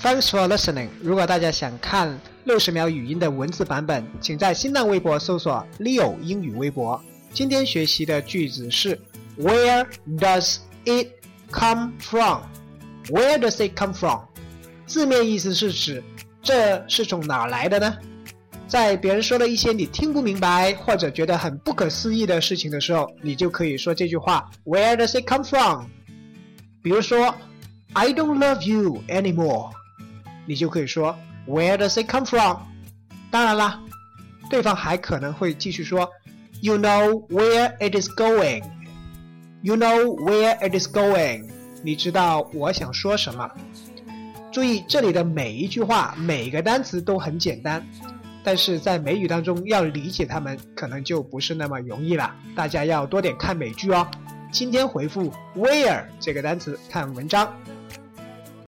Thanks for listening。如果大家想看六十秒语音的文字版本，请在新浪微博搜索 Leo 英语微博。今天学习的句子是 Where does it come from？Where does it come from？字面意思是指这是从哪来的呢？在别人说了一些你听不明白或者觉得很不可思议的事情的时候，你就可以说这句话 Where does it come from？比如说 I don't love you anymore，你就可以说 Where does it come from？当然啦，对方还可能会继续说 You know where it is going。You know where it is going。你知道我想说什么？注意这里的每一句话、每个单词都很简单，但是在美语当中要理解它们可能就不是那么容易了。大家要多点看美剧哦。今天回复 where 这个单词看文章。